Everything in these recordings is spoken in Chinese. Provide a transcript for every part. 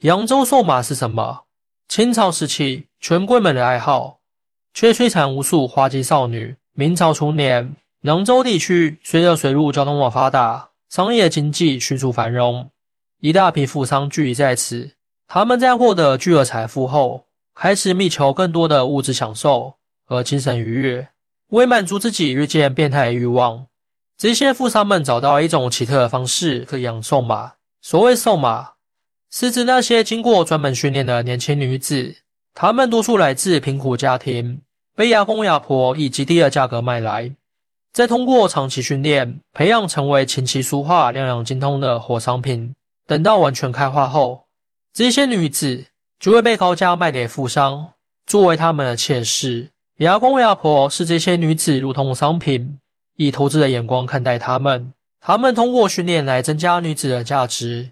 扬州瘦马是什么？清朝时期权贵们的爱好，却摧残无数花季少女。明朝初年，扬州地区随着水陆交通的发达，商业经济迅速繁荣，一大批富商聚集在此。他们在获得巨额财富后，开始觅求更多的物质享受和精神愉悦，为满足自己日渐变态的欲望。这些富商们找到一种奇特的方式，可以养瘦马。所谓瘦马。是指那些经过专门训练的年轻女子，她们多数来自贫苦家庭，被牙公牙婆以极低的价格卖来，再通过长期训练培养成为琴棋书画样样精通的活商品。等到完全开化后，这些女子就会被高价卖给富商，作为他们的妾室。牙公牙婆视这些女子如同商品，以投资的眼光看待她们。他们通过训练来增加女子的价值。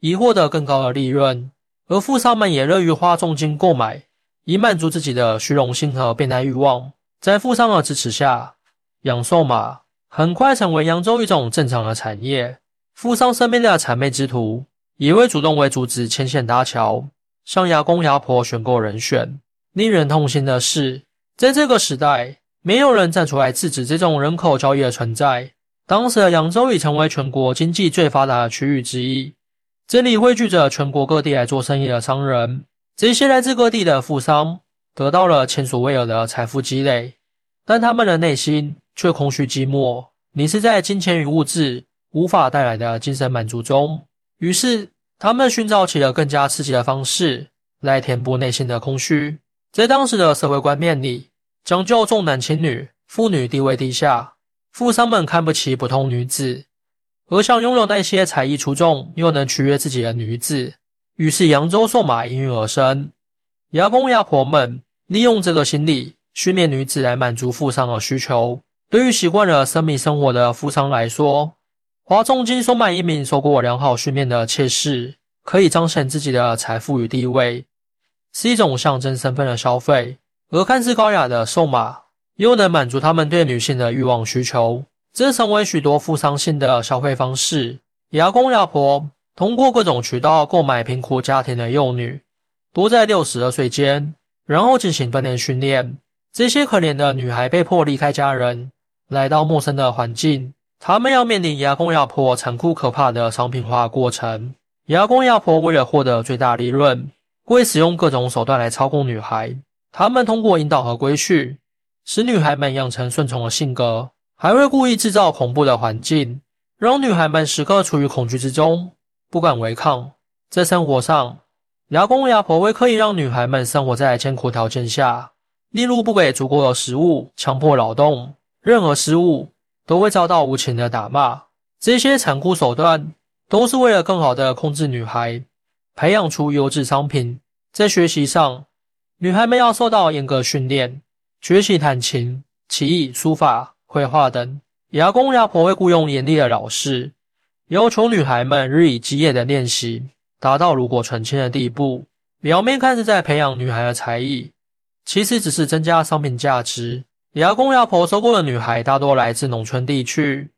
以获得更高的利润，而富商们也乐于花重金购买，以满足自己的虚荣心和变态欲望。在富商的支持下，养瘦马很快成为扬州一种正常的产业。富商身边的谄媚之徒也会主动为主子牵线搭桥，向牙公牙婆选购人选。令人痛心的是，在这个时代，没有人站出来制止这种人口交易的存在。当时的扬州已成为全国经济最发达的区域之一。这里汇聚着全国各地来做生意的商人，这些来自各地的富商得到了前所未有的财富积累，但他们的内心却空虚寂寞。你是在金钱与物质无法带来的精神满足中，于是他们寻找起了更加刺激的方式来填补内心的空虚。在当时的社会观念里，讲究重男轻女，妇女地位低下，富商们看不起普通女子。而想拥有那些才艺出众又能取悦自己的女子，于是扬州瘦马应运而生。牙公牙婆们利用这个心理训练女子来满足富商的需求。对于习惯了生命生活的富商来说，花重金收买一名受过良好训练的妾室，可以彰显自己的财富与地位，是一种象征身份的消费。而看似高雅的瘦马，又能满足他们对女性的欲望需求。这成为许多富商性的消费方式。牙公牙婆通过各种渠道购买贫苦家庭的幼女，多在六十二岁间，然后进行锻炼训练。这些可怜的女孩被迫离开家人，来到陌生的环境，她们要面临牙公牙婆残酷可怕的商品化过程。牙公牙婆为了获得最大利润，会使用各种手段来操控女孩。他们通过引导和规训，使女孩们养成顺从的性格。还会故意制造恐怖的环境，让女孩们时刻处于恐惧之中，不敢违抗。在生活上，牙公牙婆会刻意让女孩们生活在艰苦条件下，例如不给足够的食物，强迫劳动，任何失误都会遭到无情的打骂。这些残酷手段都是为了更好的控制女孩，培养出优质商品。在学习上，女孩们要受到严格训练，学习弹琴、棋艺、书法。绘画等，牙公牙婆会雇佣严厉的老师，要求女孩们日以继夜的练习，达到炉火纯青的地步。表面看是在培养女孩的才艺，其实只是增加商品价值。牙公牙婆收购的女孩大多来自农村地区，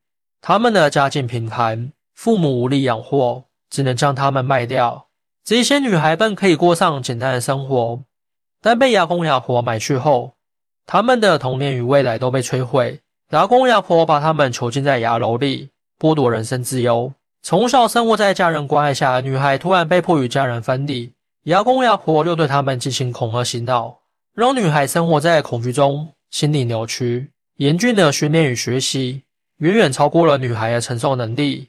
她们的家境贫寒，父母无力养活，只能将她们卖掉。这些女孩们可以过上简单的生活，但被牙公牙婆买去后，她们的童年与未来都被摧毁。牙公牙婆把他们囚禁在牙楼里，剥夺人身自由。从小生活在家人关爱下女孩，突然被迫与家人分离。牙公牙婆又对他们进行恐吓洗脑，让女孩生活在恐惧中，心理扭曲。严峻的训练与学习远远超过了女孩的承受能力。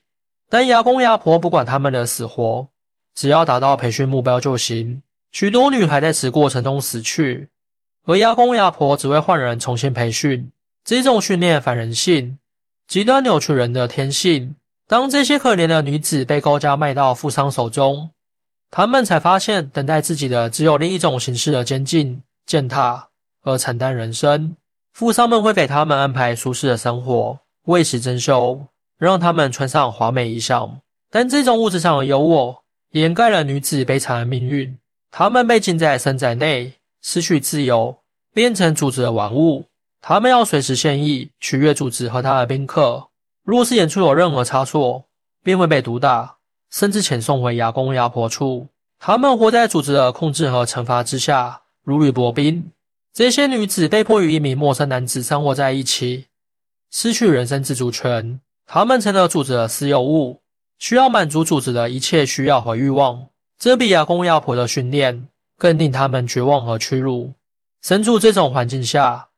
但牙公牙婆不管他们的死活，只要达到培训目标就行。许多女孩在此过程中死去，而牙公牙婆只会换人重新培训。这种训练反人性，极端扭曲人的天性。当这些可怜的女子被高价卖到富商手中，他们才发现，等待自己的只有另一种形式的监禁、践踏和惨淡人生。富商们会给他们安排舒适的生活，为时珍馐，让他们穿上华美衣裳。但这种物质上的优渥，掩盖了女子悲惨的命运。他们被禁在深宅内，失去自由，变成主子的玩物。他们要随时献艺，取悦组织和他的宾客。若是演出有任何差错，便会被毒打，甚至遣送回牙公牙婆处。他们活在组织的控制和惩罚之下，如履薄冰。这些女子被迫与一名陌生男子生活在一起，失去人身自主权。他们成了组织的私有物，需要满足组织的一切需要和欲望。这比牙公亚婆的训练更令他们绝望和屈辱。身处这种环境下，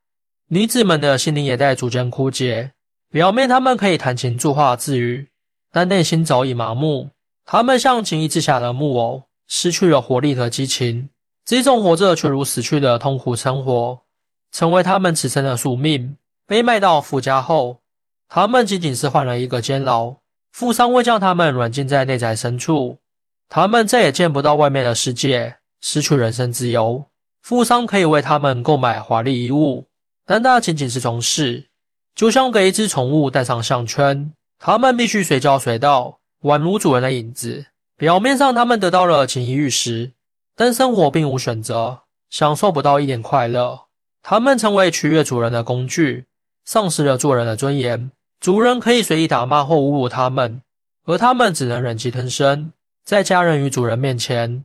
女子们的心灵也在逐渐枯竭。表面她们可以弹琴、作画自娱，但内心早已麻木。她们像情意之下的木偶，失去了活力和激情。这种活着却如死去的痛苦生活，成为他们此生的宿命。被卖到富家后，他们仅仅是换了一个监牢。富商会将他们软禁在内宅深处，他们再也见不到外面的世界，失去人身自由。富商可以为他们购买华丽衣物，但那仅仅是从事，就像给一只宠物戴上项圈。他们必须随叫随到，宛如主人的影子。表面上，他们得到了锦衣玉食。但生活并无选择，享受不到一点快乐。他们成为取悦主人的工具，丧失了做人的尊严。主人可以随意打骂或侮辱他们，而他们只能忍气吞声。在家人与主人面前，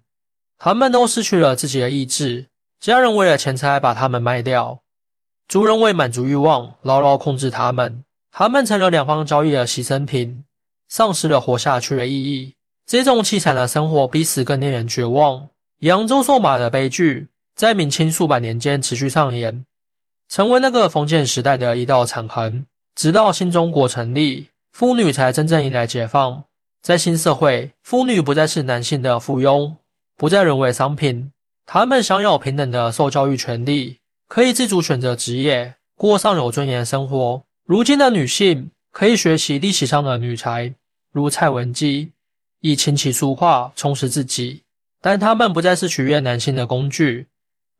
他们都失去了自己的意志。家人为了钱财把他们卖掉，族人为满足欲望牢牢控制他们。他们成了两方交易的牺牲品，丧失了活下去的意义。这种凄惨的生活比死更令人绝望。扬州瘦马的悲剧在明清数百年间持续上演，成为那个封建时代的一道惨痕。直到新中国成立，妇女才真正迎来解放。在新社会，妇女不再是男性的附庸，不再沦为商品，她们享有平等的受教育权利，可以自主选择职业，过上有尊严的生活。如今的女性可以学习历史上的女才，如蔡文姬，以琴棋书画充实自己。但他们不再是取悦男性的工具，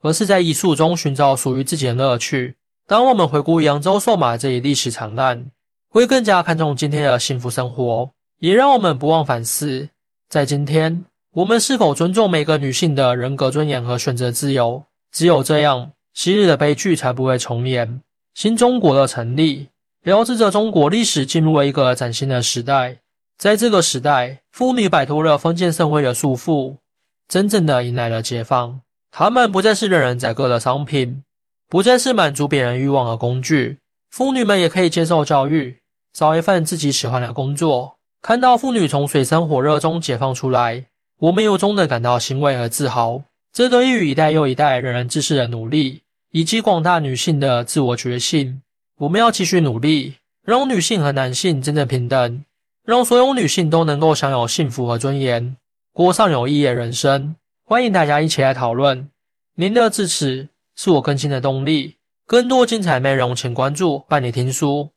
而是在艺术中寻找属于自己的乐趣。当我们回顾扬州瘦马这一历史长案，会更加看重今天的幸福生活，也让我们不忘反思：在今天，我们是否尊重每个女性的人格尊严和选择自由？只有这样，昔日的悲剧才不会重演。新中国的成立，标志着中国历史进入了一个崭新的时代。在这个时代，妇女摆脱了封建社会的束缚。真正的迎来了解放，他们不再是任人宰割的商品，不再是满足别人欲望的工具。妇女们也可以接受教育，找一份自己喜欢的工作。看到妇女从水深火热中解放出来，我们由衷的感到欣慰和自豪。这得益于一代又一代人人志士的努力，以及广大女性的自我觉醒。我们要继续努力，让女性和男性真正平等，让所有女性都能够享有幸福和尊严。过上有意义的人生，欢迎大家一起来讨论。您的支持是我更新的动力。更多精彩内容，请关注伴你听书。